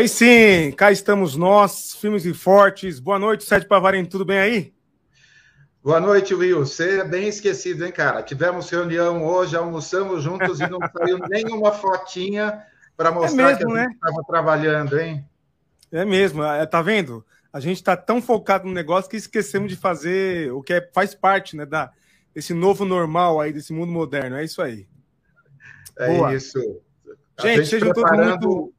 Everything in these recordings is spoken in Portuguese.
Aí sim, cá estamos nós, filmes e fortes. Boa noite, Sete Pavarim, tudo bem aí? Boa noite, Will. Você é bem esquecido, hein, cara? Tivemos reunião hoje, almoçamos juntos e não saiu nenhuma fotinha para mostrar é mesmo, que a gente estava né? trabalhando, hein? É mesmo, é, tá vendo? A gente está tão focado no negócio que esquecemos de fazer o que é, faz parte né, da, desse novo normal aí, desse mundo moderno. É isso aí. É Boa. isso. gente, gente sejam todos muito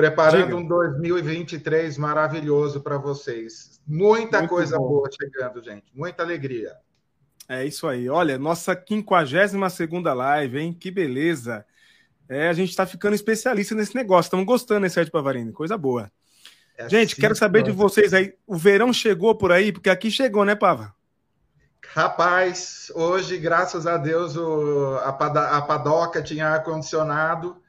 Preparando Diga. um 2023 maravilhoso para vocês. Muita Muito coisa bom. boa chegando, gente. Muita alegria. É isso aí. Olha, nossa 52 segunda live, hein? Que beleza. É, a gente está ficando especialista nesse negócio. Estamos gostando, esse Sérgio Pavarini? Coisa boa. É gente, assim, quero saber de vocês aí. O verão chegou por aí? Porque aqui chegou, né, Pava? Rapaz, hoje, graças a Deus, o, a, a padoca tinha ar-condicionado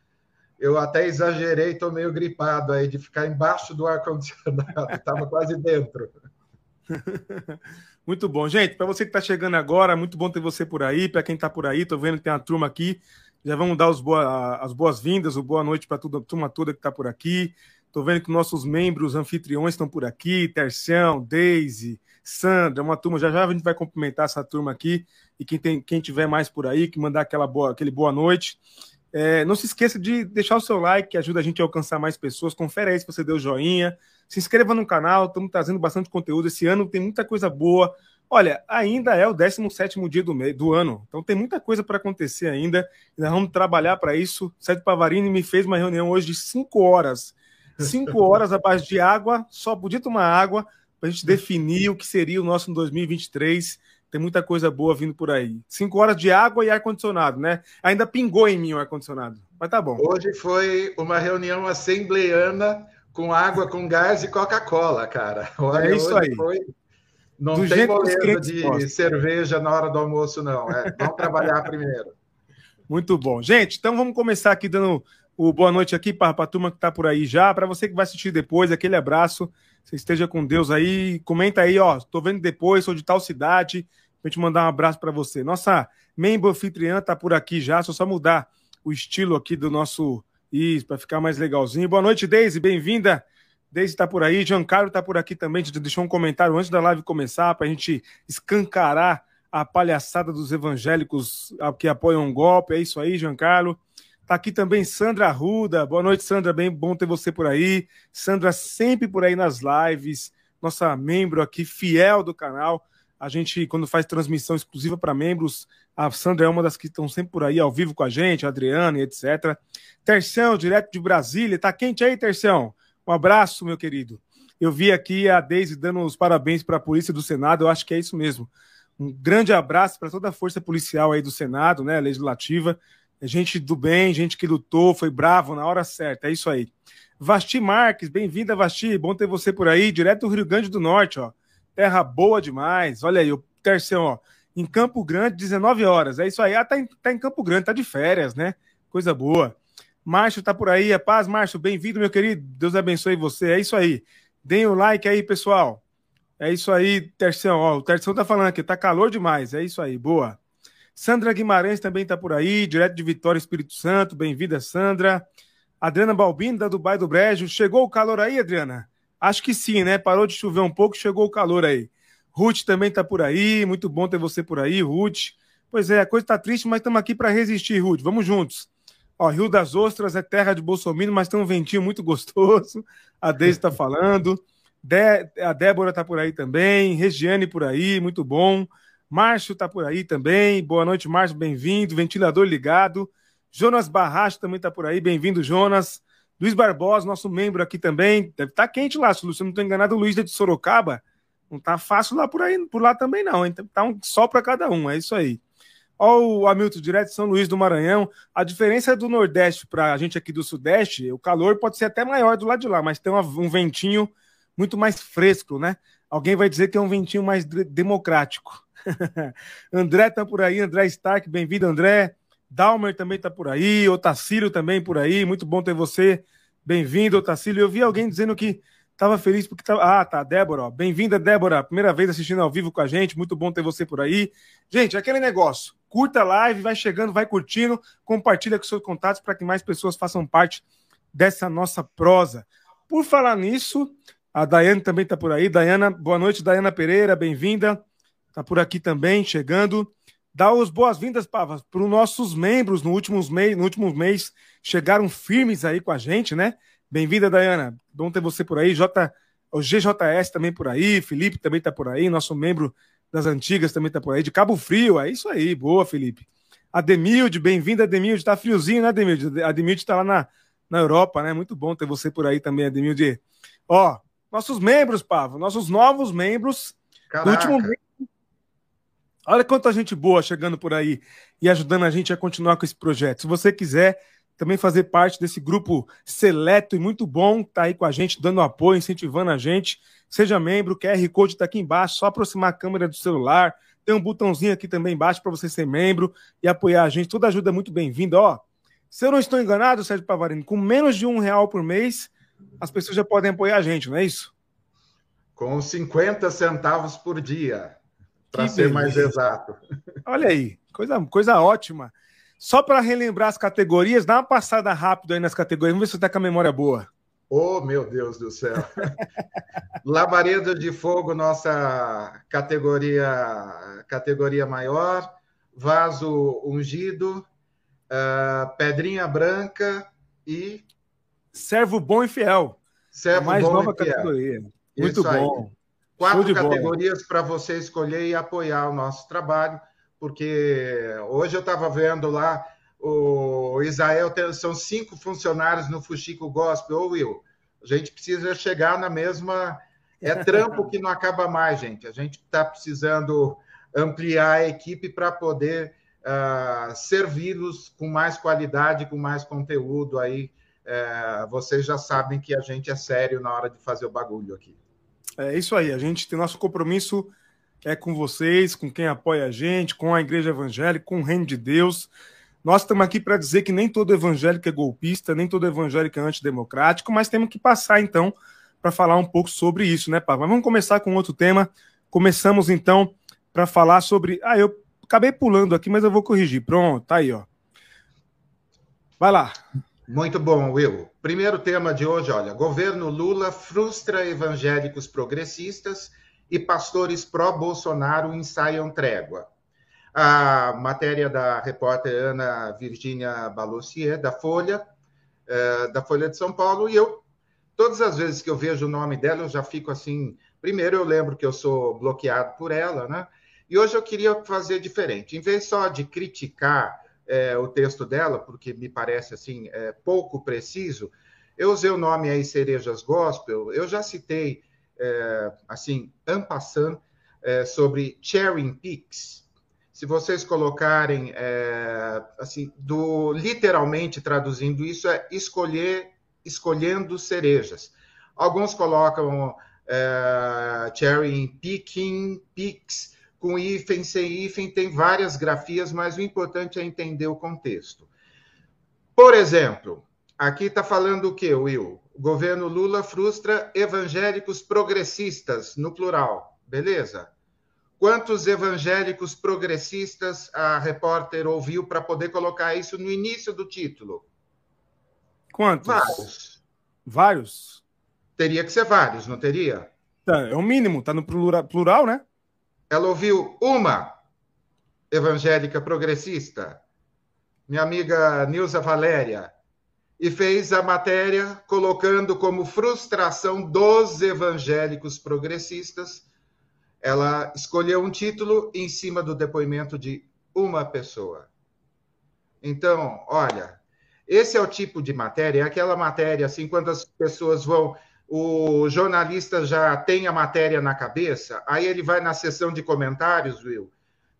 eu até exagerei, estou meio gripado aí de ficar embaixo do ar-condicionado, estava quase dentro. Muito bom. Gente, para você que está chegando agora, muito bom ter você por aí. Para quem está por aí, estou vendo que tem uma turma aqui. Já vamos dar boa, as boas-vindas, o boa noite para a turma toda que está por aqui. Estou vendo que nossos membros anfitriões estão por aqui, Tercião, Daisy, Sandra, uma turma. Já já a gente vai cumprimentar essa turma aqui. E quem, tem, quem tiver mais por aí, que mandar aquela boa, aquele boa noite. É, não se esqueça de deixar o seu like, que ajuda a gente a alcançar mais pessoas. Confere aí se você deu joinha. Se inscreva no canal, estamos trazendo bastante conteúdo. Esse ano tem muita coisa boa. Olha, ainda é o 17 dia do, do ano, então tem muita coisa para acontecer ainda. Nós vamos trabalhar para isso. Sérgio Pavarini me fez uma reunião hoje de 5 horas. 5 horas abaixo de água, só podia tomar água, para a gente definir o que seria o nosso 2023. Tem muita coisa boa vindo por aí. Cinco horas de água e ar-condicionado, né? Ainda pingou em mim o ar-condicionado. Mas tá bom. Hoje foi uma reunião assembleana com água, com gás e Coca-Cola, cara. Olha, é isso aí. Foi... Não do tem boleto de gostam. cerveja na hora do almoço, não. É, vamos trabalhar primeiro. Muito bom. Gente, então vamos começar aqui dando o boa noite aqui para a turma que está por aí já. Para você que vai assistir depois, aquele abraço. Você esteja com Deus aí. Comenta aí, ó. Estou vendo depois, sou de tal cidade a gente mandar um abraço para você. Nossa membro anfitriã está por aqui já, só só mudar o estilo aqui do nosso isso para ficar mais legalzinho. Boa noite, Deise, bem-vinda. Deise está por aí, Giancarlo está por aqui também. Deixou um comentário antes da live começar para a gente escancarar a palhaçada dos evangélicos que apoiam o golpe. É isso aí, Giancarlo. Está aqui também Sandra Arruda. Boa noite, Sandra. Bem bom ter você por aí. Sandra sempre por aí nas lives. Nossa membro aqui, fiel do canal. A gente, quando faz transmissão exclusiva para membros, a Sandra é uma das que estão sempre por aí ao vivo com a gente, a Adriana e etc. Terção, direto de Brasília. Tá quente aí, Terção? Um abraço, meu querido. Eu vi aqui a Deise dando os parabéns para a Polícia do Senado, eu acho que é isso mesmo. Um grande abraço para toda a força policial aí do Senado, né, legislativa. É gente do bem, gente que lutou, foi bravo na hora certa, é isso aí. Vasti Marques, bem-vinda, Vasti. Bom ter você por aí, direto do Rio Grande do Norte, ó. Terra boa demais. Olha aí, o terceiro, ó. Em Campo Grande, 19 horas. É isso aí. Ah, tá em, tá em Campo Grande, tá de férias, né? Coisa boa. Márcio tá por aí. É paz, Márcio. Bem-vindo, meu querido. Deus abençoe você. É isso aí. Deem o like aí, pessoal. É isso aí, Terção. Ó, o Terção tá falando aqui, tá calor demais. É isso aí, boa. Sandra Guimarães também tá por aí, direto de Vitória, Espírito Santo. Bem-vinda, Sandra. Adriana Balbino, da Dubai do Brejo. Chegou o calor aí, Adriana? Acho que sim, né? Parou de chover um pouco, chegou o calor aí. Ruth também está por aí, muito bom ter você por aí, Ruth. Pois é, a coisa está triste, mas estamos aqui para resistir, Ruth. Vamos juntos. Ó, Rio das Ostras é terra de Bolsonaro, mas tem um ventinho muito gostoso. A Deise está falando. De, a Débora tá por aí também. Regiane por aí, muito bom. Márcio tá por aí também. Boa noite, Márcio, bem-vindo. Ventilador ligado. Jonas Barracho também tá por aí. Bem-vindo, Jonas. Luiz Barbosa, nosso membro aqui também. Deve estar tá quente lá, se eu não estou enganado, o Luiz é de Sorocaba. Não tá fácil lá por aí, por lá também não. Então tá um só para cada um, é isso aí. Ó, o Hamilton, direto de São Luís do Maranhão. A diferença do Nordeste para a gente aqui do Sudeste, o calor pode ser até maior do lado de lá, mas tem um ventinho muito mais fresco, né? Alguém vai dizer que é um ventinho mais democrático. André tá por aí, André Stark, bem-vindo, André. Dalmer também tá por aí, Otacílio também por aí, muito bom ter você. Bem-vindo, Otacílio. Eu vi alguém dizendo que estava feliz porque tava. Ah, tá, Débora, bem-vinda, Débora. Primeira vez assistindo ao vivo com a gente, muito bom ter você por aí. Gente, aquele negócio curta a live, vai chegando, vai curtindo, compartilha com seus contatos para que mais pessoas façam parte dessa nossa prosa. Por falar nisso, a Daiane também está por aí. Dayana, boa noite, Dayana Pereira, bem-vinda. Está por aqui também, chegando. Dá os boas-vindas, Pava, para os nossos membros no, últimos mês, no último mês. Chegaram firmes aí com a gente, né? Bem-vinda, Dayana. Bom ter você por aí. J, o GJS também por aí. Felipe também está por aí. Nosso membro das antigas também tá por aí, de Cabo Frio, é isso aí, boa, Felipe. Ademilde, bem-vindo, Ademilde, tá friozinho, né, Ademilde? Ademilde tá lá na, na Europa, né, muito bom ter você por aí também, Ademilde. Ó, nossos membros, Pavo, nossos novos membros, Caraca. do último mês, Olha quanta gente boa chegando por aí e ajudando a gente a continuar com esse projeto. Se você quiser também fazer parte desse grupo seleto e muito bom, tá aí com a gente, dando apoio, incentivando a gente, Seja membro, o QR Code está aqui embaixo, só aproximar a câmera do celular. Tem um botãozinho aqui também embaixo para você ser membro e apoiar a gente. Toda ajuda é muito bem-vinda. Ó, se eu não estou enganado, Sérgio Pavarino, com menos de um real por mês, as pessoas já podem apoiar a gente, não é isso? Com 50 centavos por dia, para ser mais exato. Olha aí, coisa, coisa ótima. Só para relembrar as categorias, dá uma passada rápida aí nas categorias, vamos ver se você está com a memória boa. Oh, meu Deus do céu! Labareda de fogo, nossa categoria categoria maior. Vaso ungido, uh, pedrinha branca e servo bom e fiel. Servo mais bom nova e fiel. categoria. Muito Isso bom. Aí. Quatro categorias para você escolher e apoiar o nosso trabalho, porque hoje eu estava vendo lá o Israel tem, são cinco funcionários no Fuxico Gospel. Ô, Will, a gente precisa chegar na mesma. É trampo que não acaba mais, gente. A gente está precisando ampliar a equipe para poder uh, servi-los com mais qualidade, com mais conteúdo. Aí uh, vocês já sabem que a gente é sério na hora de fazer o bagulho aqui. É isso aí. A gente tem nosso compromisso é com vocês, com quem apoia a gente, com a Igreja Evangélica, com o Reino de Deus. Nós estamos aqui para dizer que nem todo evangélico é golpista, nem todo evangélico é antidemocrático, mas temos que passar então para falar um pouco sobre isso, né, Pablo? Mas vamos começar com outro tema. Começamos então para falar sobre. Ah, eu acabei pulando aqui, mas eu vou corrigir. Pronto, tá aí, ó. Vai lá. Muito bom, Will. Primeiro tema de hoje, olha, governo Lula frustra evangélicos progressistas e pastores pró-Bolsonaro ensaiam trégua a matéria da repórter Ana Virginia Balossier, da Folha, é, da Folha de São Paulo, e eu, todas as vezes que eu vejo o nome dela, eu já fico assim. Primeiro, eu lembro que eu sou bloqueado por ela, né? E hoje eu queria fazer diferente. Em vez só de criticar é, o texto dela, porque me parece assim é, pouco preciso, eu usei o nome aí Cerejas Gospel. Eu já citei é, assim, ampassando é, sobre Cherry Picks, se vocês colocarem é, assim, do literalmente traduzindo isso é escolher escolhendo cerejas. Alguns colocam é, cherry picking, picks, com hífen, sem hífen, tem várias grafias, mas o importante é entender o contexto. Por exemplo, aqui está falando o que, Will? O governo Lula frustra evangélicos progressistas, no plural, beleza? Quantos evangélicos progressistas a repórter ouviu para poder colocar isso no início do título? Quantos? Vários. Vários? Teria que ser vários, não teria? Tá, é o mínimo, está no plural, plural, né? Ela ouviu uma evangélica progressista, minha amiga Nilza Valéria. e fez a matéria colocando como frustração dos evangélicos progressistas. Ela escolheu um título em cima do depoimento de uma pessoa. Então, olha, esse é o tipo de matéria, é aquela matéria assim, quando as pessoas vão, o jornalista já tem a matéria na cabeça, aí ele vai na seção de comentários, Will,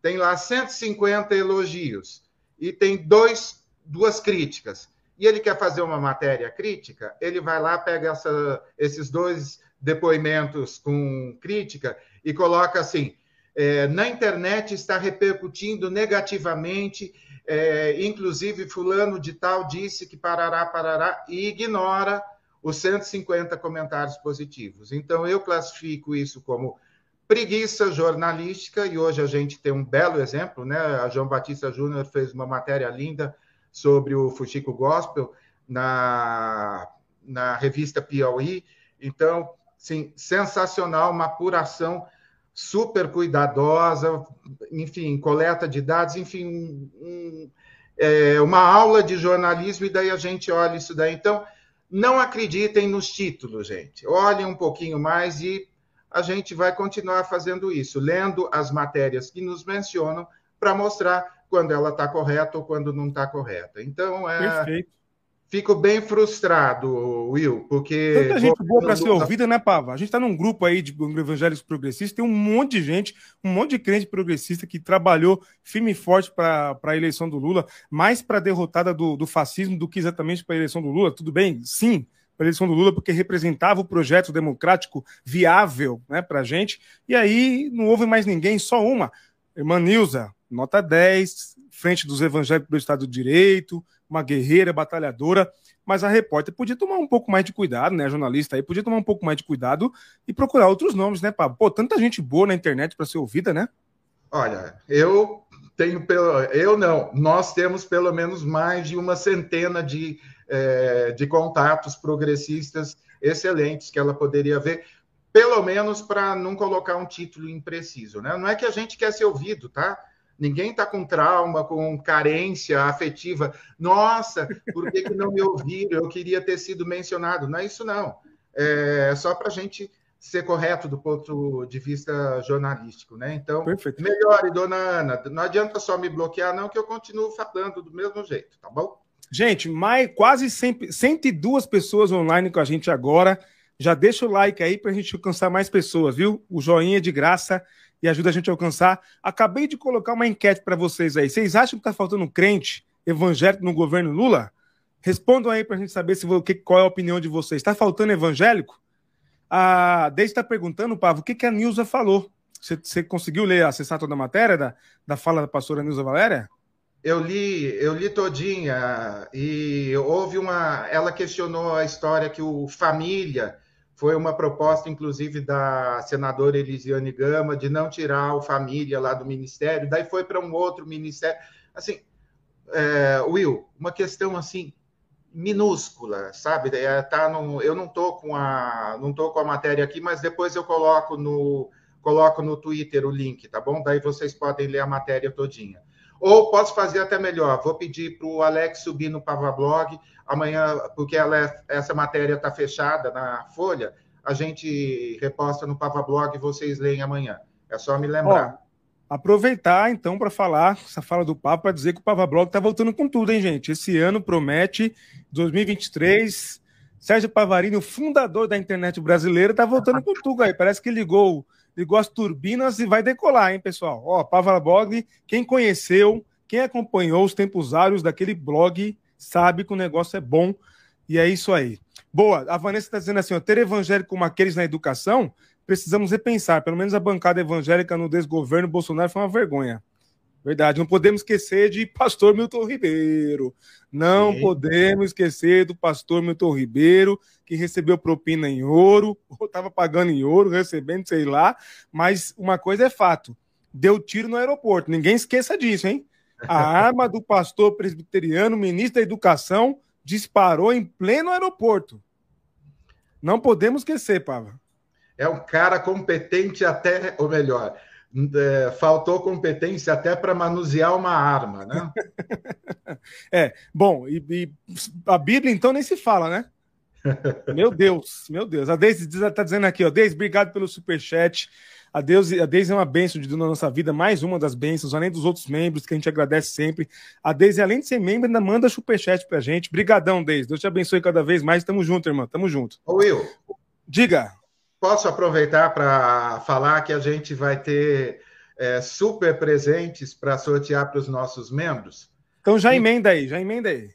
tem lá 150 elogios e tem dois, duas críticas. E ele quer fazer uma matéria crítica, ele vai lá, pega essa, esses dois depoimentos com crítica e coloca assim: é, na internet está repercutindo negativamente, é, inclusive fulano de tal disse que parará, parará, e ignora os 150 comentários positivos. Então, eu classifico isso como preguiça jornalística, e hoje a gente tem um belo exemplo, né? A João Batista Júnior fez uma matéria linda sobre o Fuxico Gospel na, na revista Piauí. Então, sim, sensacional, uma apuração super cuidadosa, enfim, coleta de dados, enfim, um, é, uma aula de jornalismo, e daí a gente olha isso daí. Então, não acreditem nos títulos, gente. Olhem um pouquinho mais e a gente vai continuar fazendo isso, lendo as matérias que nos mencionam para mostrar quando ela está correta ou quando não está correta. Então, é, Perfeito. Fico bem frustrado, Will, porque. Tanta gente boa para ser ouvida, né, Pava? A gente está num grupo aí de evangélicos progressistas, tem um monte de gente, um monte de crente progressista que trabalhou firme e forte para a eleição do Lula, mais para a derrotada do, do fascismo do que exatamente para a eleição do Lula. Tudo bem? Sim para a eleição do Lula, porque representava o projeto democrático viável né, para a gente. E aí não houve mais ninguém, só uma. Irmã Nilza, nota 10, frente dos evangélicos do Estado de Direito, uma guerreira, batalhadora, mas a repórter podia tomar um pouco mais de cuidado, né? A jornalista aí podia tomar um pouco mais de cuidado e procurar outros nomes, né, Pablo? Pô, tanta gente boa na internet para ser ouvida, né? Olha, eu tenho pelo. Eu não, nós temos pelo menos mais de uma centena de, é, de contatos progressistas excelentes que ela poderia ver pelo menos para não colocar um título impreciso, né? Não é que a gente quer ser ouvido, tá? Ninguém está com trauma, com carência afetiva. Nossa, por que, que não me ouviram? Eu queria ter sido mencionado. Não é isso, não. É só para a gente ser correto do ponto de vista jornalístico, né? Então, Perfeito. melhore, dona Ana. Não adianta só me bloquear, não, que eu continuo falando do mesmo jeito, tá bom? Gente, mais quase 100, 102 pessoas online com a gente agora. Já deixa o like aí para a gente alcançar mais pessoas, viu? O joinha de graça e ajuda a gente a alcançar. Acabei de colocar uma enquete para vocês aí. Vocês acham que está faltando crente evangélico no governo Lula? Respondam aí para a gente saber se, qual é a opinião de vocês. Está faltando evangélico? A Deise está perguntando, Pavo, o que, que a Nilza falou? Você, você, conseguiu ler, acessar toda a matéria da, da fala da pastora Nilza Valéria? Eu li, eu li todinha e houve uma. Ela questionou a história que o família foi uma proposta, inclusive, da senadora Elisiane Gama, de não tirar o família lá do ministério, daí foi para um outro ministério. Assim, é, Will, uma questão assim minúscula, sabe? É, tá no, eu não tô com a não tô com a matéria aqui, mas depois eu coloco no coloco no Twitter o link, tá bom? Daí vocês podem ler a matéria todinha. Ou posso fazer até melhor, vou pedir para o Alex subir no Pavablog amanhã, porque ela é, essa matéria está fechada na Folha, a gente reposta no Pavablog e vocês leem amanhã. É só me lembrar. Ó, aproveitar, então, para falar, essa fala do Papa, para dizer que o Pavablog está voltando com tudo, hein, gente? Esse ano promete, 2023, Sérgio Pavarini, o fundador da internet brasileira, está voltando com tudo aí. Parece que ligou, ligou as turbinas e vai decolar, hein, pessoal? Ó, Pavablog, quem conheceu, quem acompanhou os tempos áureos daquele blog sabe que o negócio é bom e é isso aí. Boa, a Vanessa está dizendo assim: ó, ter evangélico como aqueles na educação, precisamos repensar. Pelo menos a bancada evangélica no desgoverno Bolsonaro foi uma vergonha. Verdade, não podemos esquecer de pastor Milton Ribeiro. Não Sim. podemos esquecer do pastor Milton Ribeiro, que recebeu propina em ouro, ou estava pagando em ouro, recebendo, sei lá. Mas uma coisa é fato: deu tiro no aeroporto. Ninguém esqueça disso, hein? A arma do pastor presbiteriano, ministro da Educação, disparou em pleno aeroporto. Não podemos esquecer, Pava. É um cara competente até, ou melhor, é, faltou competência até para manusear uma arma, né? é, bom, e, e, a Bíblia então nem se fala, né? meu Deus, meu Deus. A Deise está dizendo aqui, ó, Deise, obrigado pelo superchat. A Deus, a Deise é uma bênção de Deus na nossa vida, mais uma das bênçãos, além dos outros membros que a gente agradece sempre. A Deise, além de ser membro, ainda manda superchat pra gente. Brigadão, Deise. Deus te abençoe cada vez mais. Tamo junto, irmão. Tamo junto. Ô, Will. Diga. Posso aproveitar para falar que a gente vai ter é, super presentes para sortear para os nossos membros? Então já emenda aí, já emenda aí.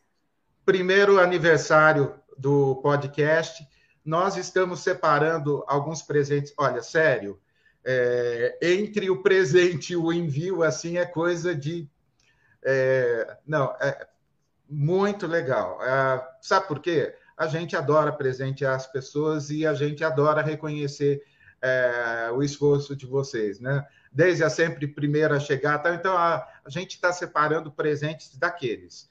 Primeiro aniversário do podcast, nós estamos separando alguns presentes. Olha, sério, é, entre o presente e o envio, assim, é coisa de. É, não, é muito legal. É, sabe por quê? A gente adora presentear as pessoas e a gente adora reconhecer é, o esforço de vocês, né? Desde a sempre primeira a chegar, tá? então a, a gente está separando presentes daqueles.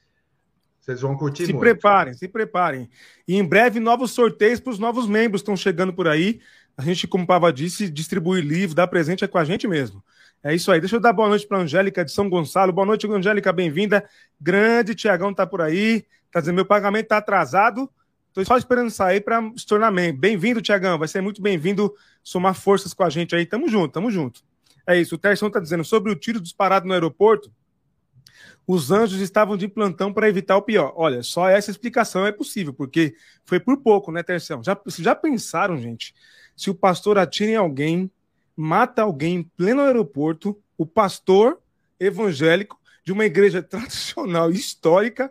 Vocês vão curtir se muito. Se preparem, se preparem. E em breve, novos sorteios para os novos membros estão chegando por aí. A gente, como o Pava disse, distribui livro, dá presente é com a gente mesmo. É isso aí. Deixa eu dar boa noite para a Angélica de São Gonçalo. Boa noite, Angélica, bem-vinda. Grande Tiagão tá por aí. Tá dizendo, meu pagamento tá atrasado. Estou só esperando sair para se tornar membro. Bem-vindo, Tiagão. Vai ser muito bem-vindo somar forças com a gente aí. Tamo junto, tamo junto. É isso. O Terção tá dizendo sobre o tiro disparado no aeroporto. Os anjos estavam de plantão para evitar o pior. Olha, só essa explicação é possível, porque foi por pouco, né, Terção? Já, já pensaram, gente? se o pastor atira em alguém, mata alguém em pleno aeroporto, o pastor evangélico de uma igreja tradicional histórica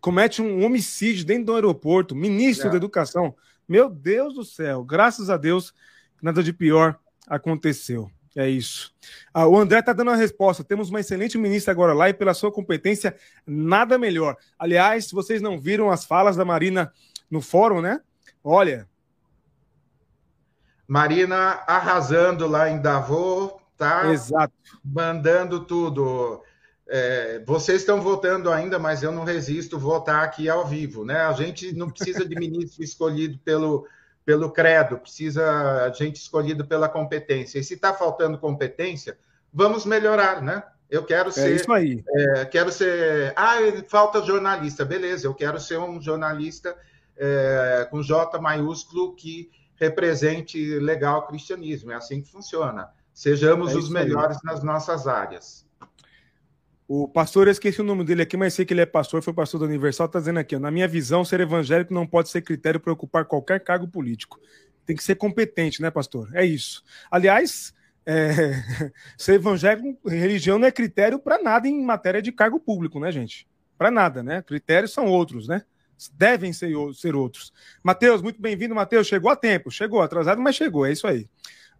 comete um homicídio dentro do aeroporto, ministro é. da educação. Meu Deus do céu, graças a Deus, nada de pior aconteceu. É isso. Ah, o André está dando a resposta. Temos uma excelente ministra agora lá e pela sua competência, nada melhor. Aliás, se vocês não viram as falas da Marina no fórum, né? Olha, Marina arrasando lá em Davos, tá? Exato. Mandando tudo. É, vocês estão votando ainda, mas eu não resisto votar aqui ao vivo, né? A gente não precisa de ministro escolhido pelo, pelo credo, precisa de gente escolhido pela competência. E se está faltando competência, vamos melhorar, né? Eu quero é ser. É isso aí. É, quero ser. Ah, falta jornalista. Beleza, eu quero ser um jornalista é, com J maiúsculo que represente legal o cristianismo. É assim que funciona. Sejamos é os melhores aí. nas nossas áreas. O pastor, eu esqueci o nome dele aqui, mas sei que ele é pastor, foi pastor da Universal, está dizendo aqui, na minha visão, ser evangélico não pode ser critério para ocupar qualquer cargo político. Tem que ser competente, né, pastor? É isso. Aliás, é... ser evangélico, religião não é critério para nada em matéria de cargo público, né, gente? Para nada, né? Critérios são outros, né? devem ser, ser outros. Matheus, muito bem-vindo, Matheus. Chegou a tempo, chegou, atrasado, mas chegou, é isso aí.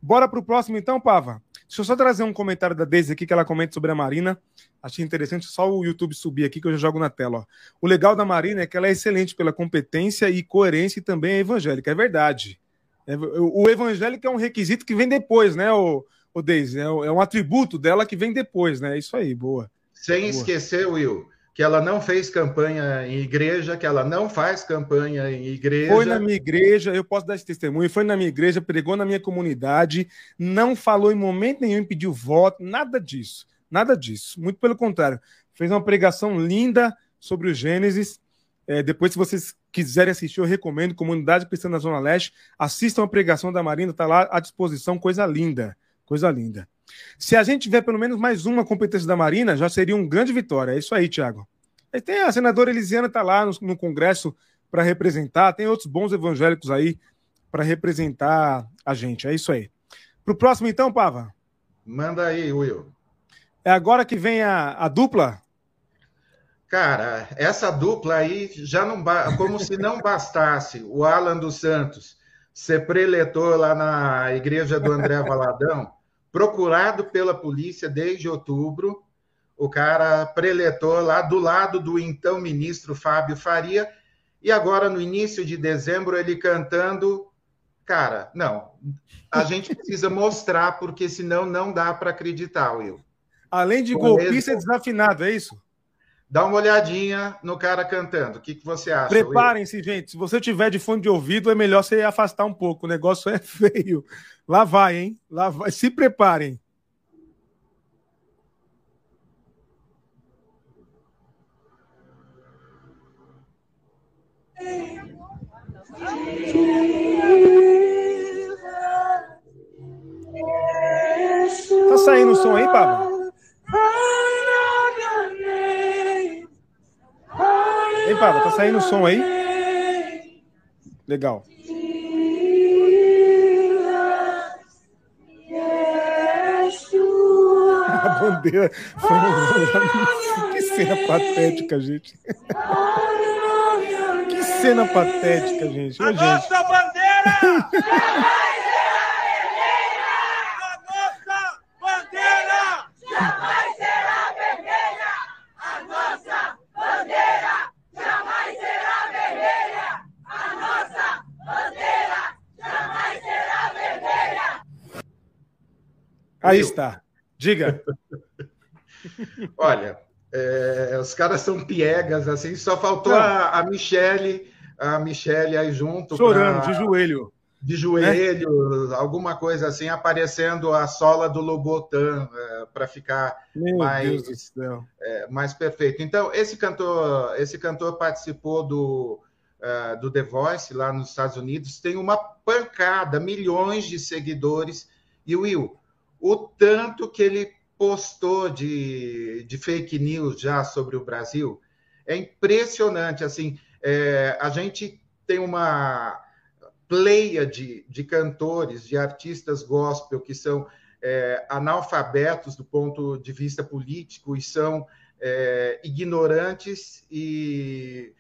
Bora para o próximo, então, Pava. Deixa eu só trazer um comentário da Deise aqui, que ela comenta sobre a Marina. Achei interessante, só o YouTube subir aqui, que eu já jogo na tela. Ó. O legal da Marina é que ela é excelente pela competência e coerência e também é evangélica. É verdade. É, o evangélico é um requisito que vem depois, né, o, o Deise? É, é um atributo dela que vem depois, né? É isso aí, boa. Sem boa. esquecer, Will, que ela não fez campanha em igreja, que ela não faz campanha em igreja. Foi na minha igreja, eu posso dar esse testemunho, foi na minha igreja, pregou na minha comunidade, não falou em momento nenhum, pediu voto, nada disso, nada disso. Muito pelo contrário, fez uma pregação linda sobre o Gênesis. É, depois, se vocês quiserem assistir, eu recomendo, Comunidade Cristã da Zona Leste, assistam a pregação da Marina, está lá à disposição, coisa linda, coisa linda. Se a gente tiver pelo menos mais uma competência da Marina, já seria uma grande vitória. É isso aí, Tiago. Tem a senadora Elisiana está lá no, no Congresso para representar, tem outros bons evangélicos aí para representar a gente. É isso aí. Para o próximo, então, Pava? Manda aí, Will. É agora que vem a, a dupla? Cara, essa dupla aí já não como se não bastasse o Alan dos Santos ser preletor lá na igreja do André Valadão procurado pela polícia desde outubro. O cara preletor lá do lado do então ministro Fábio Faria. E agora, no início de dezembro, ele cantando. Cara, não. A gente precisa mostrar, porque senão não dá para acreditar, Will. Além de golpista, é desafinado, é isso? Dá uma olhadinha no cara cantando. O que, que você acha? Preparem-se, gente. Se você tiver de fone de ouvido, é melhor você afastar um pouco. O negócio é feio. Lá vai, hein? Lá vai. Se preparem. Tá saindo o som aí, Pablo? Ei, Pablo, tá saindo o som aí? Legal. A bandeira. Que cena patética, gente. Que cena patética, gente. Ô, A nossa bandeira! Aí está. Diga. Olha, é, os caras são piegas, assim, só faltou a, a Michelle, a Michelle aí junto. Chorando, pra- de joelho. de joelho, alguma coisa assim, aparecendo a sola do Lobotan para ficar Meu céu. é, mais perfeito. Então, esse cantor, esse cantor participou do, eh, do The Voice lá nos Estados Unidos, tem uma pancada, milhões de seguidores. E Will, o tanto que ele postou de, de fake news já sobre o Brasil é impressionante. Assim, é, a gente tem uma pleia de, de cantores, de artistas gospel que são é, analfabetos do ponto de vista político e são é, ignorantes e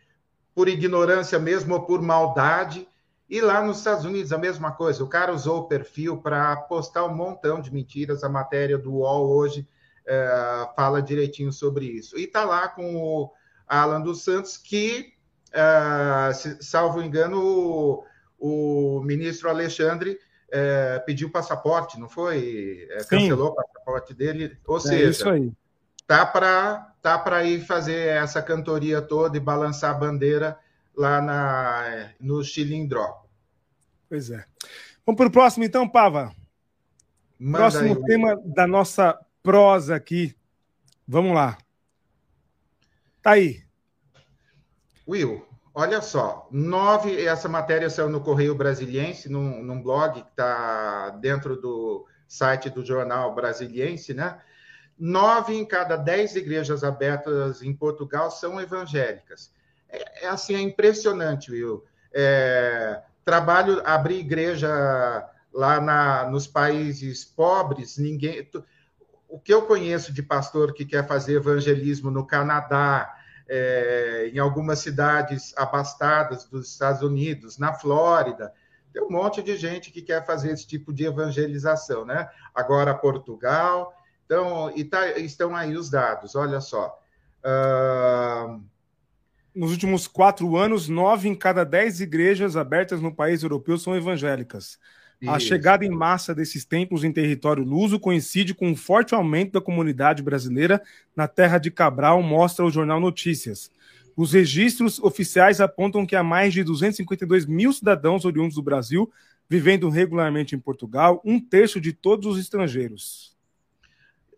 por ignorância mesmo ou por maldade. E lá nos Estados Unidos a mesma coisa. O cara usou o perfil para postar um montão de mentiras. A matéria do UOL hoje é, fala direitinho sobre isso. E está lá com o Alan dos Santos, que, é, se- salvo engano, o, o ministro Alexandre é, pediu passaporte, não foi? É, cancelou o passaporte dele. Ou É seja, isso aí. tá para tá para ir fazer essa cantoria toda e balançar a bandeira lá na, no Chilindró. Pois é. Vamos para o próximo, então, Pava. Manda Próximo aí, tema da nossa prosa aqui. Vamos lá. Tá aí. Will, olha só, nove, essa matéria saiu no Correio Brasiliense, num, num blog que está dentro do site do Jornal Brasiliense, né? Nove em cada dez igrejas abertas em Portugal são evangélicas. É, é assim, é impressionante, Will. É, trabalho, abrir igreja lá na, nos países pobres, ninguém. O que eu conheço de pastor que quer fazer evangelismo no Canadá, é, em algumas cidades abastadas dos Estados Unidos, na Flórida. Tem um monte de gente que quer fazer esse tipo de evangelização, né? Agora Portugal. Então, e tá- estão aí os dados, olha só. Ah, Nos últimos quatro anos, nove em cada dez igrejas abertas no país europeu são evangélicas. A isso. chegada em massa desses templos em território luso coincide com um forte aumento da comunidade brasileira na terra de Cabral, mostra o jornal Notícias. Os registros oficiais apontam que há mais de 252 mil cidadãos oriundos do Brasil vivendo regularmente em Portugal, um terço de todos os estrangeiros.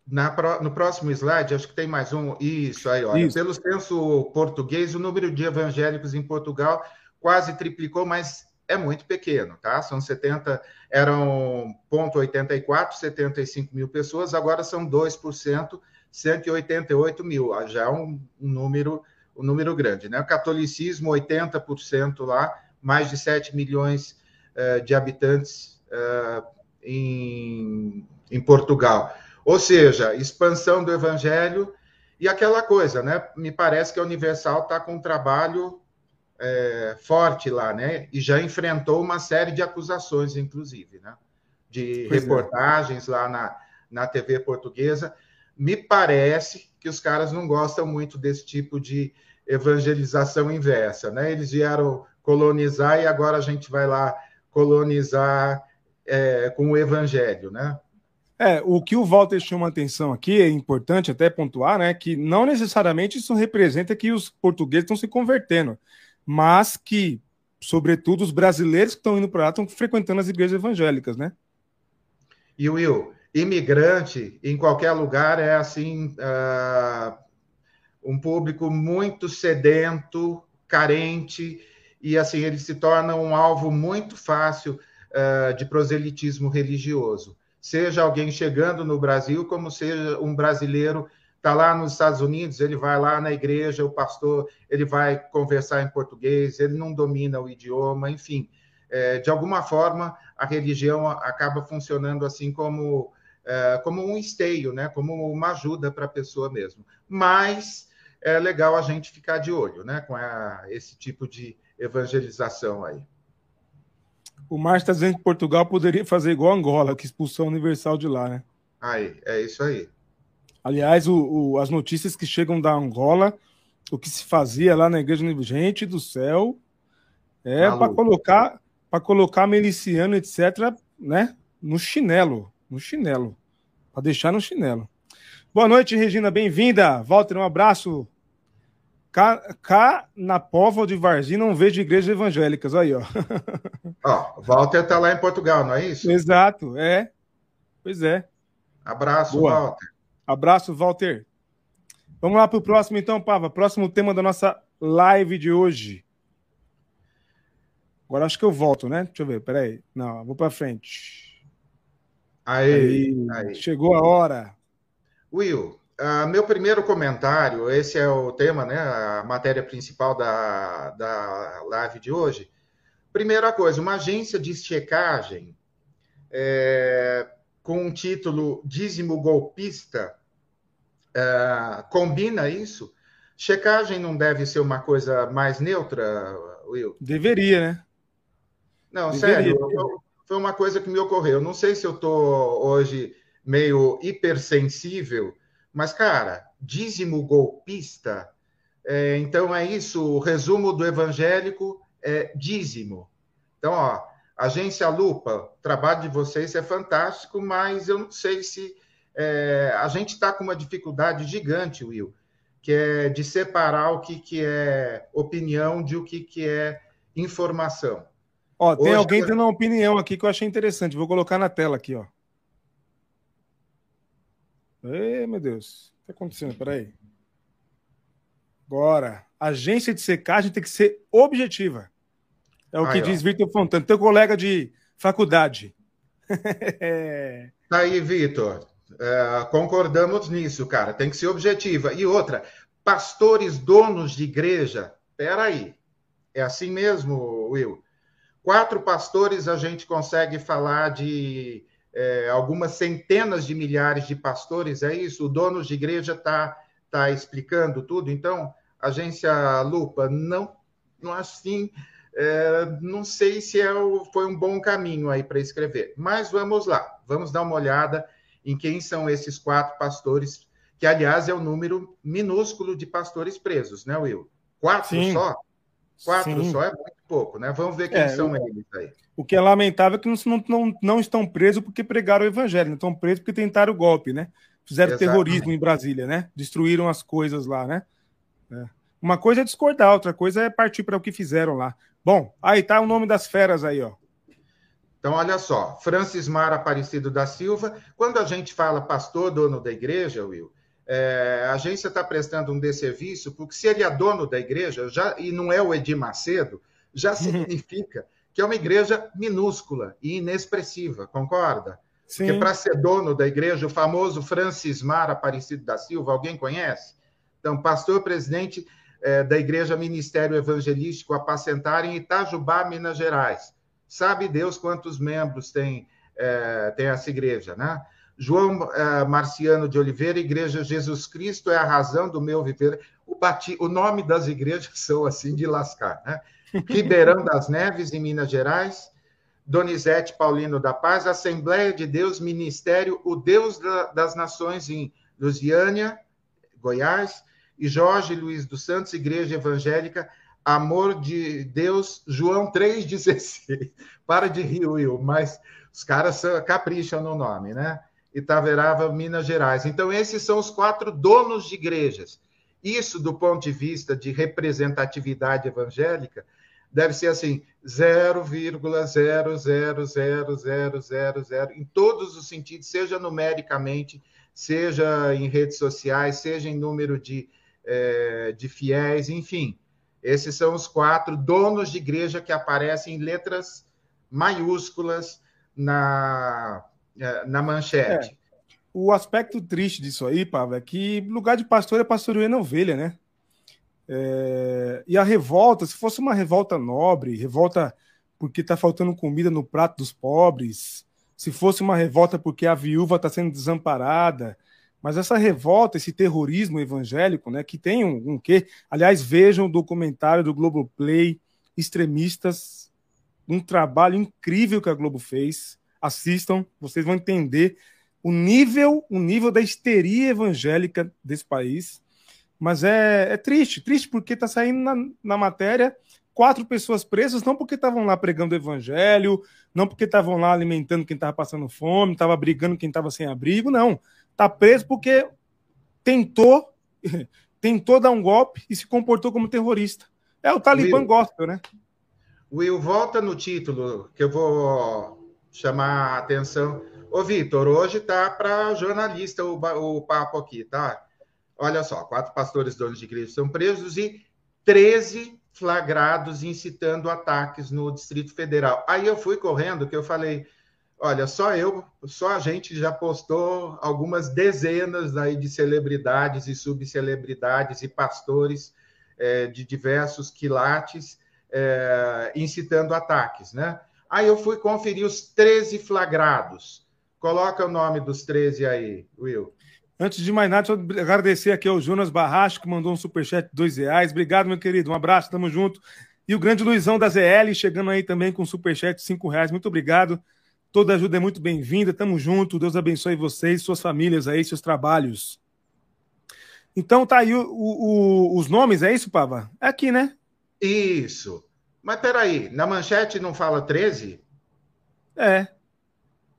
Na no próximo slide, acho que tem mais um. Isso aí, olha. Isso. Pelo censo português, o número de evangélicos em Portugal quase triplicou, mas é muito pequeno, tá? São 70, eram 0,84, 75 mil pessoas, agora são 2%, 188 mil. Ah, Já é um, um número, um número grande, né? O catolicismo, 80% lá, mais de 7 milhões eh, de habitantes eh, em, em Portugal. Ou seja, expansão do evangelho e aquela coisa, né? Me parece que a Universal está com um trabalho é, forte lá, né? E já enfrentou uma série de acusações, inclusive, né? De Pois é. reportagens lá na, na TV portuguesa. Me parece que os caras não gostam muito desse tipo de evangelização inversa, né? Eles vieram colonizar e agora a gente vai lá colonizar é, com o evangelho, né? É, o que o Walter chama atenção aqui, é importante até pontuar, né, que não necessariamente isso representa que os portugueses estão se convertendo, mas que, sobretudo, os brasileiros que estão indo para lá estão frequentando as igrejas evangélicas, né? E Will, imigrante em qualquer lugar é assim ah, um público muito sedento, carente e assim ele se torna um alvo muito fácil uh, de proselitismo religioso. Seja alguém chegando no Brasil, como seja um brasileiro está lá nos Estados Unidos, ele vai lá na igreja, o pastor, ele vai conversar em português, ele não domina o idioma, enfim. É, de alguma forma, a religião acaba funcionando assim como, é, como um esteio, né? como uma ajuda para a pessoa mesmo. Mas é legal a gente ficar de olho né? com a, esse tipo de evangelização aí. O Márcio está dizendo que Portugal poderia fazer igual Angola, que expulsou a universal de lá, né? Aí, é isso aí. Aliás, o, o, as notícias que chegam da Angola, o que se fazia lá na igreja, gente do céu, é para colocar para colocar miliciano, etc., né, no chinelo, no chinelo, para deixar no chinelo. Boa noite, Regina, bem-vinda. Walter, um abraço. Cá, cá, na Póvoa de Varzim não vejo igrejas evangélicas, aí, ó. Ó, Walter está lá em Portugal, não é isso? Exato, é. Pois é. Abraço, Boa. Walter. Abraço, Walter. Vamos lá para o próximo, então, Pava. Próximo tema da nossa live de hoje. Agora acho que eu volto, né? Deixa eu ver, peraí. Não, vou para frente. Aí, aí, aí, Chegou a hora. Will, uh, meu primeiro comentário, esse é o tema, né? A matéria principal da, da live de hoje. Primeira coisa, uma agência de checagem é, com um título Dízimo Golpista, uh, combina isso? Checagem não deve ser uma coisa mais neutra, Will? Deveria, né? Não, Deveria. sério, foi uma coisa que me ocorreu. Não sei se eu estou hoje meio hipersensível, mas, cara, dízimo golpista, é, então é isso, o resumo do evangélico é dízimo. Então, ó, Agência Lupa, o trabalho de vocês é fantástico, mas eu não sei se é, a gente está com uma dificuldade gigante, Will, que é de separar o que, que é opinião de o que, que é informação. Ó, tem Hoje, alguém dando uma opinião aqui que eu achei interessante. Vou colocar na tela aqui, ó. Ei, meu Deus. O que está acontecendo? Peraí. Agora, agência de secagem tem que ser objetiva. É o que diz Vitor Fontana, teu colega de faculdade. tá aí, Vitor. É, concordamos nisso, cara. Tem que ser objetiva. E outra, pastores donos de igreja. Peraí. É assim mesmo, Will? Quatro pastores a gente consegue falar de é, algumas centenas de milhares de pastores, é isso? O dono de igreja está tá explicando tudo. Então, agência Lupa, não, não assim é, não sei se é o, foi um bom caminho aí para escrever. Mas vamos lá, vamos dar uma olhada em quem são esses quatro pastores, que, aliás, é o um número minúsculo de pastores presos, né, Will? Quatro Sim. só? Quatro Sim. só é muito pouco, né? Vamos ver quem é, são eles aí. O que é lamentável é que não, não, não estão presos porque pregaram o evangelho, não estão presos porque tentaram o golpe, né? Fizeram Exatamente. terrorismo em Brasília, né? Destruíram as coisas lá, né? É. Uma coisa é discordar, outra coisa é partir para o que fizeram lá. Bom, aí tá o nome das feras aí, ó. Então, olha só, Francis Mar Aparecido da Silva. Quando a gente fala pastor, dono da igreja, Will, é, a agência está prestando um desserviço, porque se ele é dono da igreja, já, e não é o Edir Macedo, já significa que é uma igreja minúscula e inexpressiva, concorda? Sim. Porque para ser dono da igreja, o famoso Francis Mar Aparecido da Silva, alguém conhece? Então, pastor presidente é, da Igreja Ministério Evangelístico Apacentar em Itajubá, Minas Gerais. Sabe Deus quantos membros tem, é, tem essa igreja, né? João é, Marciano de Oliveira, Igreja Jesus Cristo é a razão do meu viver. O, bati, o nome das igrejas são assim de lascar, né? Ribeirão das Neves, em Minas Gerais. Donizete Paulino da Paz, Assembleia de Deus, Ministério, o Deus da, das Nações em Lusiânia, Goiás e Jorge Luiz dos Santos, Igreja Evangélica, Amor de Deus, João 3,16. Para de rir, Will, mas os caras capricham no nome, né? Itaverava, Minas Gerais. Então, esses são os quatro donos de igrejas. Isso, do ponto de vista de representatividade evangélica, deve ser assim, 0,0000000, em todos os sentidos, seja numericamente, seja em redes sociais, seja em número de é, de fiéis, enfim. Esses são os quatro donos de igreja que aparecem em letras maiúsculas na, na manchete. É. O aspecto triste disso aí, Pablo, é que lugar de pastor é pastorear na ovelha, né? É... E a revolta, se fosse uma revolta nobre, revolta porque está faltando comida no prato dos pobres, se fosse uma revolta porque a viúva está sendo desamparada, mas essa revolta, esse terrorismo evangélico, né, que tem um, um quê? Aliás, vejam o documentário do Globoplay, extremistas, um trabalho incrível que a Globo fez. Assistam, vocês vão entender o nível, o nível da histeria evangélica desse país. Mas é, é triste, triste porque está saindo na, na matéria quatro pessoas presas, não porque estavam lá pregando o evangelho, não porque estavam lá alimentando quem estava passando fome, estava brigando quem estava sem abrigo, não. Está preso porque tentou tentou dar um golpe e se comportou como terrorista. É o Talibã Will, gospel, né? Will, volta no título, que eu vou chamar a atenção. Ô, Vitor, hoje tá para jornalista o, o papo aqui, tá? Olha só, quatro pastores donos de igreja são presos e 13 flagrados incitando ataques no Distrito Federal. Aí eu fui correndo, que eu falei, olha, só eu, só a gente já postou algumas dezenas aí de celebridades e subcelebridades e pastores é, de diversos quilates é, incitando ataques, né? Aí eu fui conferir os 13 flagrados. Coloca o nome dos 13 aí, Will. Antes de mais nada, deixa eu agradecer aqui ao Jonas Barracho, que mandou um superchat de dois reais. Obrigado, meu querido. Um abraço, tamo junto. E o grande Luizão da ZL, chegando aí também com um superchat de cinco reais. Muito obrigado. Toda ajuda é muito bem-vinda. Tamo junto. Deus abençoe vocês, suas famílias aí, seus trabalhos. Então tá aí o, o, os nomes, é isso, Pava? É aqui, né? Isso. Mas peraí, na manchete não fala 13? É.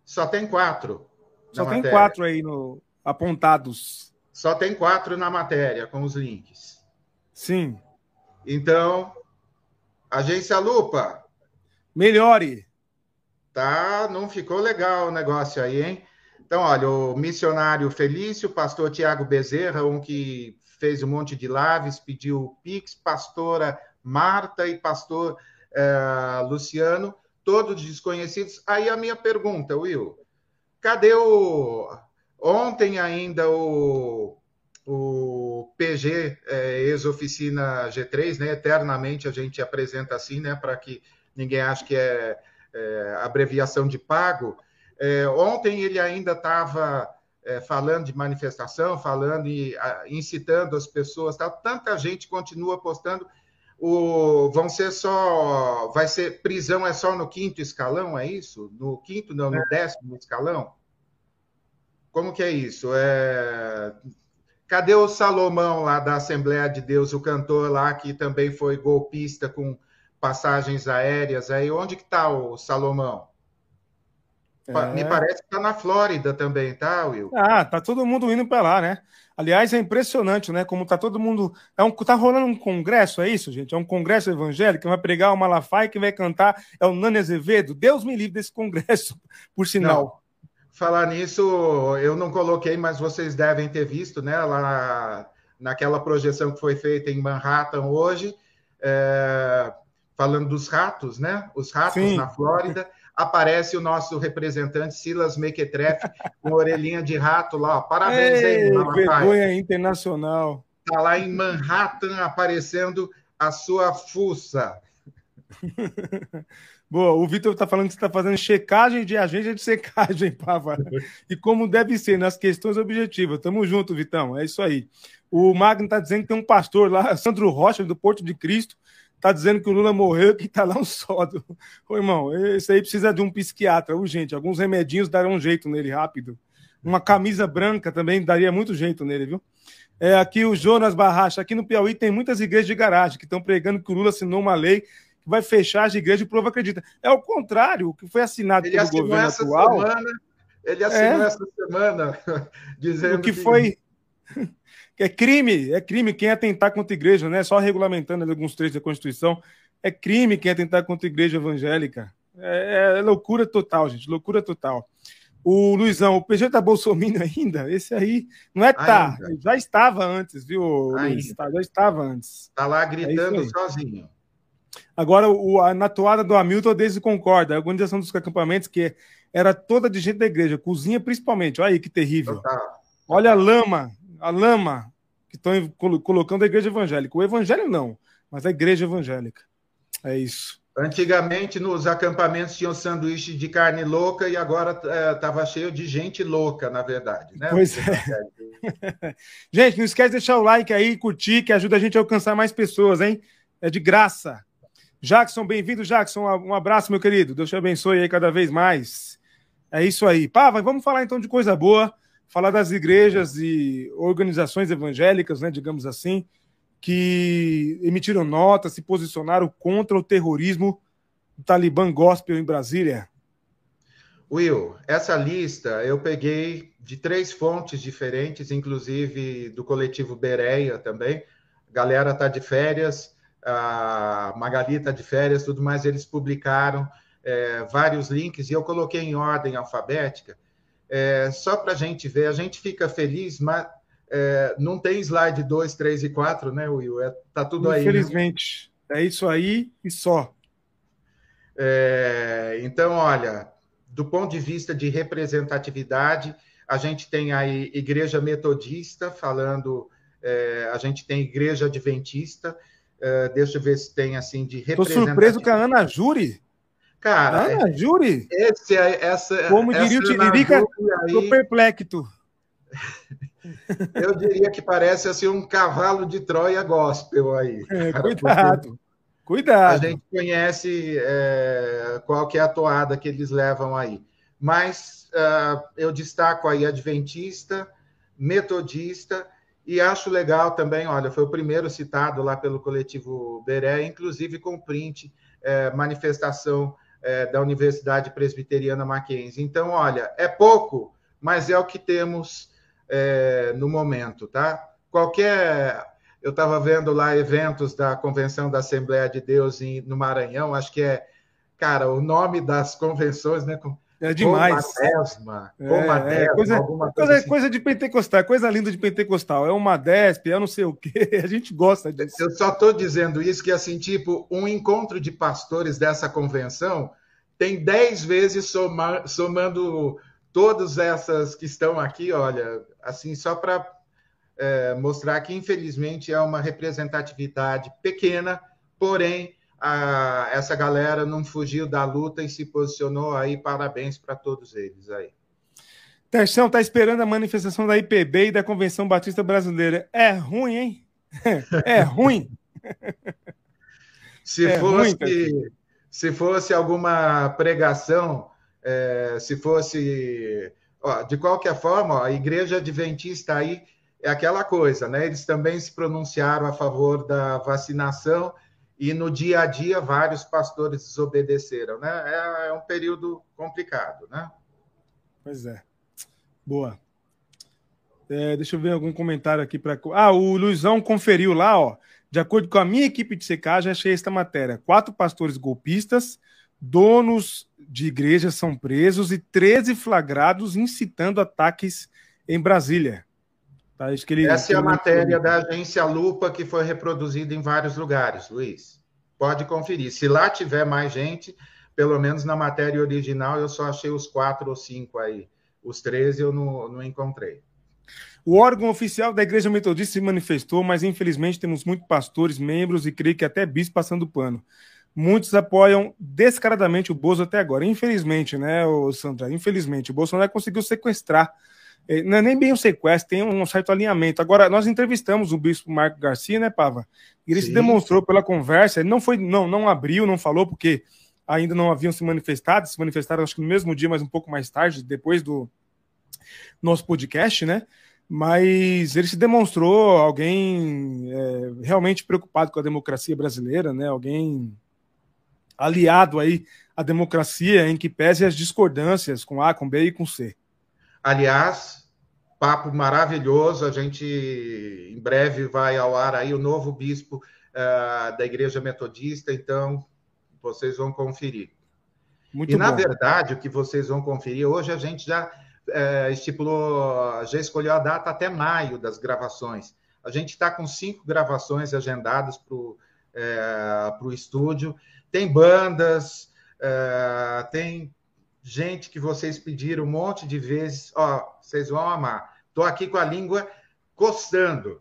Só tem quatro. Só tem matéria. quatro aí no, apontados. Só tem quatro na matéria com os links. Sim. Então, agência Lupa. Melhore. Tá, não ficou legal o negócio aí, hein? Então, olha, o missionário Felício, pastor Tiago Bezerra, um que fez um monte de lives, pediu Pix, pastora Marta e pastor eh, Luciano, todos desconhecidos. Aí a minha pergunta, Will, cadê o. Ontem ainda o, o PG, é, ex-oficina G3, né? Eternamente a gente apresenta assim, né? Para que ninguém ache que é, é abreviação de pago. É, ontem ele ainda estava falando de manifestação, falando e a, incitando as pessoas, tanta gente continua postando o, vão ser só. Vai ser prisão é só no quinto escalão, é isso? No quinto, não, no é. décimo escalão? Como que é isso? É... Cadê o Salomão lá da Assembleia de Deus, o cantor lá que também foi golpista com passagens aéreas? Aí onde que está o Salomão? É... Me parece que está na Flórida também, tá, Will? Ah, tá todo mundo indo para lá, né? Aliás, é impressionante, né? Como tá todo mundo. É um... Tá rolando um congresso, é isso, gente? É um congresso evangélico que vai pregar o Malafaia, que vai cantar é o Nani Azevedo. Deus me livre desse congresso, por sinal. Não. Falar nisso, eu não coloquei, mas vocês devem ter visto, né? Lá naquela projeção que foi feita em Manhattan hoje, é... falando dos ratos, né? Os ratos Sim. na Flórida aparece o nosso representante Silas Mequetrefe com orelhinha de rato lá. Parabéns Ei, aí, Vergonha internacional. Está lá em Manhattan aparecendo a sua fuça. Boa, o Vitor está falando que você está fazendo checagem de agência de secagem, Pava. E como deve ser, nas questões objetivas. Tamo junto, Vitão. É isso aí. O Magno está dizendo que tem um pastor lá, Sandro Rocha, do Porto de Cristo, tá dizendo que o Lula morreu que tá lá um sódio. Ô, irmão, esse aí precisa de um psiquiatra urgente. Alguns remedinhos darão um jeito nele rápido. Uma camisa branca também daria muito jeito nele, viu? É, aqui o Jonas Barracha. Aqui no Piauí tem muitas igrejas de garagem que estão pregando que o Lula assinou uma lei que vai fechar as igrejas e o povo acredita. É o contrário, o que foi assinado ele pelo governo atual. Semana, ele assinou é, essa semana dizendo o que, que foi é crime, é crime quem atentar contra a igreja, não é só regulamentando alguns trechos da Constituição. É crime quem atentar contra a igreja evangélica. É, é loucura total, gente, loucura total. O Luizão, o PG tá Bolsonaro ainda? Esse aí não é tá, ainda. já estava antes, viu, Luiz? Tá, já estava antes. Tá lá gritando é sozinho. Agora, o, a, na toada do Hamilton, desde concorda. A organização dos acampamentos, que era toda de gente da igreja, cozinha principalmente. Olha aí que terrível. Olha a lama, a lama que estão colocando a igreja evangélica. O evangelho não, mas a igreja evangélica. É isso. Antigamente, nos acampamentos tinham sanduíche de carne louca e agora estava é, cheio de gente louca, na verdade. Né? Pois é. gente, não esquece de deixar o like aí, curtir, que ajuda a gente a alcançar mais pessoas, hein? É de graça. Jackson, bem-vindo, Jackson. Um abraço, meu querido. Deus te abençoe aí cada vez mais. É isso aí. Pá, vamos falar então de coisa boa, falar das igrejas e organizações evangélicas, né, digamos assim, que emitiram notas, se posicionaram contra o terrorismo do Talibã Gospel em Brasília? Will, essa lista eu peguei de três fontes diferentes, inclusive do coletivo Bereia também. A galera tá de férias, a Magali tá de férias, tudo mais. Eles publicaram é, vários links e eu coloquei em ordem alfabética, é, só para a gente ver. A gente fica feliz, mas é, não tem slide 2, 3 e 4, né, Will? É, tá tudo aí. Né? Infelizmente. Né? É isso aí e só. É, então, olha, do ponto de vista de representatividade, a gente tem aí Igreja Metodista falando, é, a gente tem Igreja Adventista, é, deixa eu ver se tem assim de representatividade. Estou surpreso com a Ana Júri. Cara, Ana Júri? Esse, essa, Como diria o Tiririca, estou perplexo. Eu diria que parece assim um cavalo de Troia gospel aí. É, cuidado. Cuidado. A gente conhece é, qual que é a toada que eles levam aí. Mas uh, eu destaco aí Adventista, Metodista, e acho legal também, olha, foi o primeiro citado lá pelo coletivo Beré, inclusive com print, é, manifestação é, da Universidade Presbiteriana Mackenzie. Então, olha, é pouco, mas é o que temos é, no momento, tá? Qualquer. Eu estava vendo lá eventos da Convenção da Assembleia de Deus em, no Maranhão, acho que é, cara, o nome das convenções, né? É demais. Comadesma, é, é, coisa, coisa, coisa, assim. coisa de pentecostal, coisa linda de pentecostal. É uma desp, é não sei o quê. A gente gosta disso. Eu só estou dizendo isso que, assim, tipo, um encontro de pastores dessa convenção tem dez vezes somar, somando todas essas que estão aqui, olha, assim, só para é, mostrar que, infelizmente, é uma representatividade pequena, porém, a, essa galera não fugiu da luta e se posicionou aí. Parabéns para todos eles aí. Terção, tá esperando a manifestação da IPB e da Convenção Batista Brasileira. É ruim, hein? É ruim. se, é fosse, ruim, se fosse alguma pregação é, se fosse. Ó, de qualquer forma, ó, a igreja adventista aí é aquela coisa, né? Eles também se pronunciaram a favor da vacinação e no dia a dia vários pastores desobedeceram, né? É, é um período complicado, né? Pois é. Boa. É, deixa eu ver algum comentário aqui para. Ah, o Luizão conferiu lá, ó. De acordo com a minha equipe de secagem, achei esta matéria. Quatro pastores golpistas donos de igrejas são presos e 13 flagrados incitando ataques em Brasília. Tá, ele, Essa é a matéria da agência Lupa que foi reproduzida em vários lugares, Luiz. Pode conferir. Se lá tiver mais gente, pelo menos na matéria original, eu só achei os quatro ou cinco aí. Os 13 eu não, não encontrei. O órgão oficial da Igreja Metodista se manifestou, mas infelizmente temos muitos pastores, membros e creio que até bis passando pano muitos apoiam descaradamente o Bozo até agora. Infelizmente, né, Sandra? Infelizmente, o Bolsonaro conseguiu sequestrar. É, não é nem bem um sequestro, tem um certo alinhamento. Agora, nós entrevistamos o bispo Marco Garcia, né, Pava? E ele Sim. se demonstrou pela conversa, ele não foi, não, não abriu, não falou, porque ainda não haviam se manifestado, se manifestaram acho que no mesmo dia, mas um pouco mais tarde, depois do nosso podcast, né? Mas ele se demonstrou alguém é, realmente preocupado com a democracia brasileira, né? Alguém aliado aí à democracia, em que pese as discordâncias com A, com B e com C. Aliás, papo maravilhoso. A gente em breve vai ao ar aí o novo bispo uh, da Igreja Metodista, então vocês vão conferir. Muito e, bom. na verdade, o que vocês vão conferir, hoje a gente já é, estipulou, já escolheu a data até maio das gravações. A gente está com cinco gravações agendadas para o é, estúdio. Tem bandas, é, tem gente que vocês pediram um monte de vezes. Ó, vocês vão amar. Estou aqui com a língua coçando.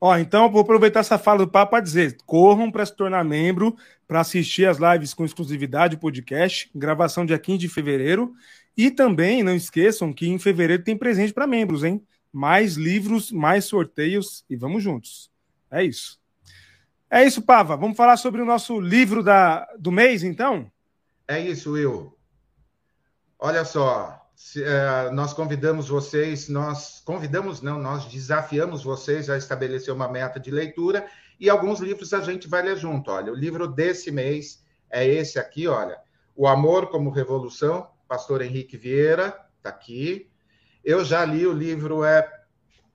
Ó, então vou aproveitar essa fala do Papa para dizer: corram para se tornar membro, para assistir as lives com exclusividade podcast, gravação dia 15 de fevereiro. E também não esqueçam que em fevereiro tem presente para membros, hein? Mais livros, mais sorteios e vamos juntos. É isso. É isso, Pava. Vamos falar sobre o nosso livro da, do mês, então? É isso, Will. Olha só, se, é, nós convidamos vocês, nós convidamos, não, nós desafiamos vocês a estabelecer uma meta de leitura e alguns livros a gente vai ler junto. Olha, o livro desse mês é esse aqui, olha, O Amor como Revolução, Pastor Henrique Vieira, está aqui. Eu já li o livro, é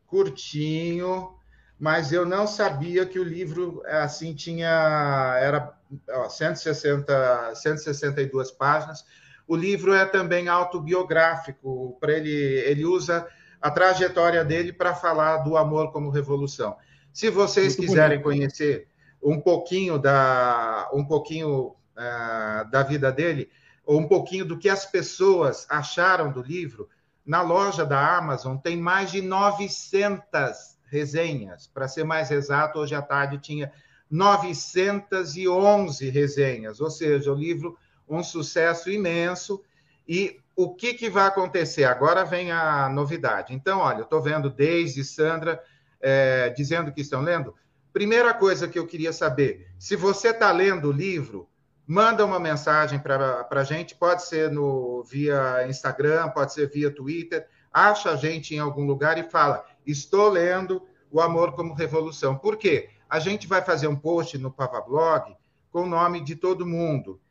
curtinho, mas eu não sabia que o livro assim tinha era ó, 160, 162 páginas o livro é também autobiográfico, para ele ele usa a trajetória dele para falar do amor como revolução. Se vocês Muito quiserem bonito. conhecer um pouquinho da um pouquinho uh, da vida dele, ou um pouquinho do que as pessoas acharam do livro, na loja da Amazon tem mais de 900 resenhas. Para ser mais exato, hoje à tarde tinha 911 resenhas, ou seja, o livro um sucesso imenso. E o que, que vai acontecer? Agora vem a novidade. Então, olha, eu estou vendo Deise e Sandra é, dizendo que estão lendo. Primeira coisa que eu queria saber: se você está lendo o livro, manda uma mensagem para a gente, pode ser no via Instagram, pode ser via Twitter, acha a gente em algum lugar e fala: estou lendo o Amor como Revolução. Por quê? A gente vai fazer um post no Pavablog com o nome de todo mundo.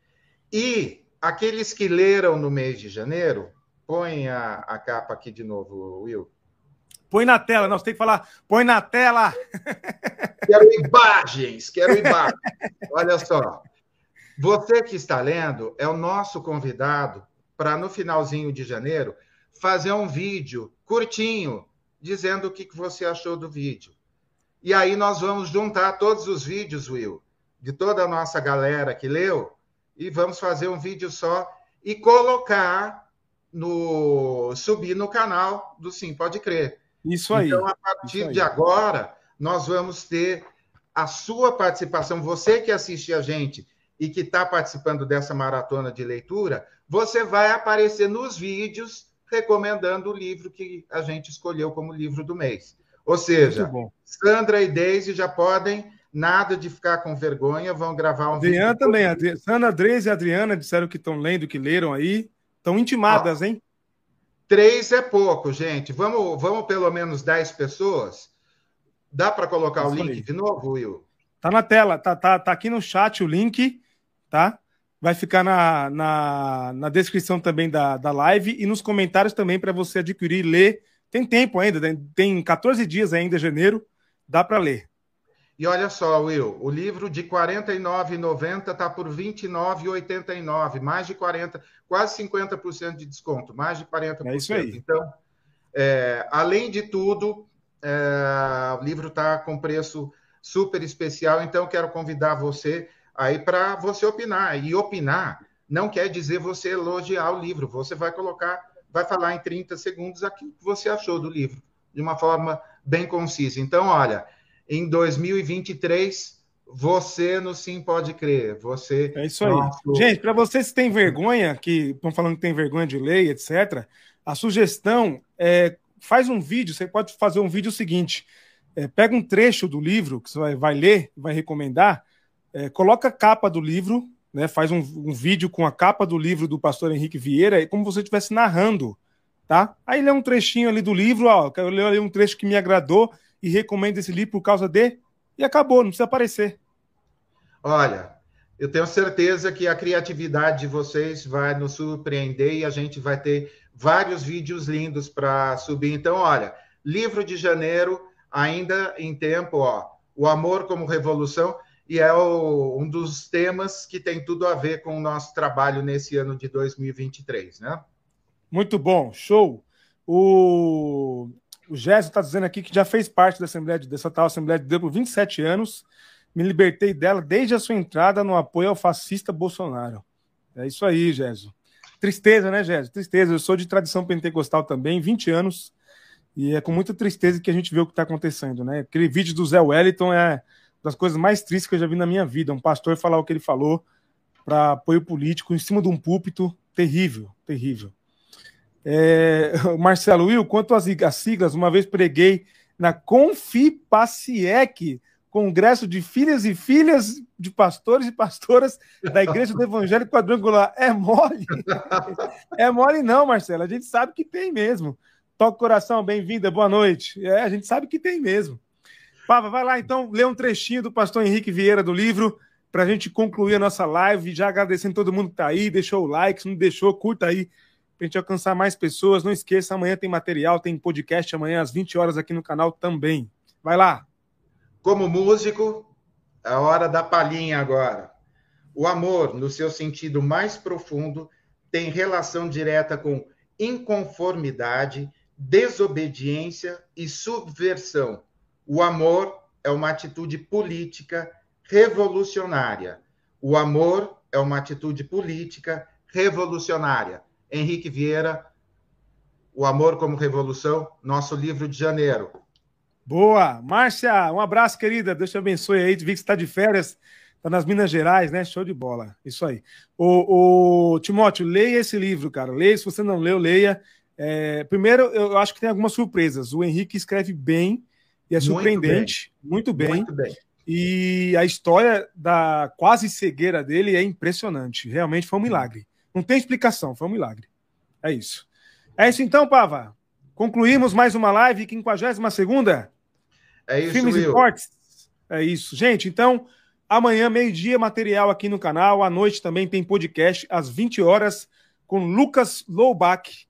E aqueles que leram no mês de janeiro, põe a, a capa aqui de novo, Will. Põe na tela, nós temos que falar, põe na tela. Quero imagens, quero imagens. Olha só. Você que está lendo é o nosso convidado para, no finalzinho de janeiro, fazer um vídeo curtinho, dizendo o que você achou do vídeo. E aí nós vamos juntar todos os vídeos, Will, de toda a nossa galera que leu, e vamos fazer um vídeo só e colocar no subir no canal do Sim Pode Crer. Isso aí. Então, a partir de agora, nós vamos ter a sua participação, você que assiste a gente e que está participando dessa maratona de leitura, você vai aparecer nos vídeos recomendando o livro que a gente escolheu como livro do mês. Ou seja, Sandra e Deise já podem Nada de ficar com vergonha, vão gravar um Adriana vídeo. também, Adri... Sandra, Andres e Adriana disseram que estão lendo, que leram aí. Estão intimadas, hein? Três é pouco, gente. Vamos, vamos pelo menos dez pessoas? Dá para colocar o link de novo, Will? Tá na tela, tá, tá, tá aqui no chat o link, tá? Vai ficar na, na, na descrição também da, da live e nos comentários também para você adquirir e ler. Tem tempo ainda, tem 14 dias ainda, janeiro, dá para ler. E olha só, Will, o livro de R$ 49,90 está por R$ 29,89, mais de 40%, quase 50% de desconto, mais de 40%. É isso aí. Então, é, além de tudo, é, o livro está com preço super especial, então quero convidar você aí para você opinar. E opinar não quer dizer você elogiar o livro, você vai colocar, vai falar em 30 segundos aquilo que você achou do livro, de uma forma bem concisa. Então, olha em 2023 você no Sim Pode Crer. Você. É isso aí. Nosso... Gente, para vocês que têm vergonha, que estão falando que tem vergonha de lei, etc., a sugestão é faz um vídeo. Você pode fazer um vídeo seguinte: é, pega um trecho do livro que você vai, vai ler, vai recomendar, é, coloca a capa do livro, né, faz um, um, vídeo com a capa do livro do pastor Henrique Vieira, como se você estivesse narrando. Tá? Aí lê um trechinho ali do livro, ó, eu ler um trecho que me agradou e recomendo esse livro por causa de. E acabou, não precisa aparecer. Olha, eu tenho certeza que a criatividade de vocês vai nos surpreender e a gente vai ter vários vídeos lindos para subir. Então, olha, livro de janeiro, ainda em tempo, ó, O Amor como Revolução. e é o, um dos temas que tem tudo a ver com o nosso trabalho nesse ano de 2023, né? Muito bom, show. O, o Gésio está dizendo aqui que já fez parte da Assembleia de, dessa tal Assembleia de Deus por 27 anos. Me libertei dela desde a sua entrada no apoio ao fascista Bolsonaro. É isso aí, Gésio. Tristeza, né, Gésio? Tristeza. Eu sou de tradição pentecostal também, 20 anos. E é com muita tristeza que a gente vê o que está acontecendo, né? Aquele vídeo do Zé Wellington é das coisas mais tristes que eu já vi na minha vida. Um pastor falar o que ele falou para apoio político em cima de um púlpito. Terrível, terrível. É, Marcelo Will, quanto às, siglas, uma vez preguei na Confipaciec, Congresso de Filhas e Filhas de Pastores e Pastoras da Igreja do Evangelho Quadrangular. É mole? É mole não, Marcelo. A gente sabe que tem mesmo. Toca o coração, bem-vinda, boa noite. É, a gente sabe que tem mesmo. Pava, vai lá então, lê um trechinho do pastor Henrique Vieira do livro, para a gente concluir a nossa live. Já agradecendo todo mundo que está aí, deixou o like, se não deixou, curta aí, para a gente alcançar mais pessoas. Não esqueça, amanhã tem material, tem podcast amanhã às 20 horas aqui no canal também. Vai lá. Como músico, a hora da palhinha agora. O amor, no seu sentido mais profundo, tem relação direta com inconformidade, desobediência e subversão. O amor é uma atitude política revolucionária. O amor é uma atitude política revolucionária. Henrique Vieira, O Amor como Revolução, nosso livro de janeiro. Boa! Márcia, um abraço, querida. Deus te abençoe aí. Vi que você está de férias, está nas Minas Gerais, né? Show de bola. Isso aí. O, o Timóteo, leia esse livro, cara. Leia. Se você não leu, leia. É, primeiro, eu acho que tem algumas surpresas. O Henrique escreve bem e é surpreendente, muito bem. Muito bem. Muito bem. E a história da quase cegueira dele é impressionante. Realmente foi um milagre. Não tem explicação, foi um milagre. É isso. É isso então, Pava. Concluímos mais uma live, 52 segunda. É isso, Filmes Will. e Cortes. É isso. Gente, então, amanhã, meio-dia, material aqui no canal. À noite também tem podcast, às 20 horas, com Lucas Loubach.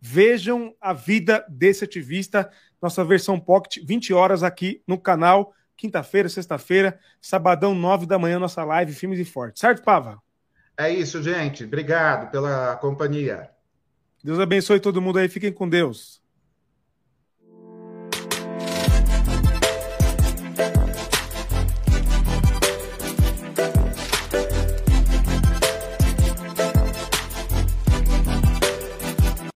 Vejam a vida desse ativista nossa versão Pocket, 20 horas aqui no canal. Quinta-feira, sexta-feira, sabadão, 9 da manhã, nossa live Filmes e Forte. Certo, Pava? É isso, gente. Obrigado pela companhia. Deus abençoe todo mundo aí. Fiquem com Deus.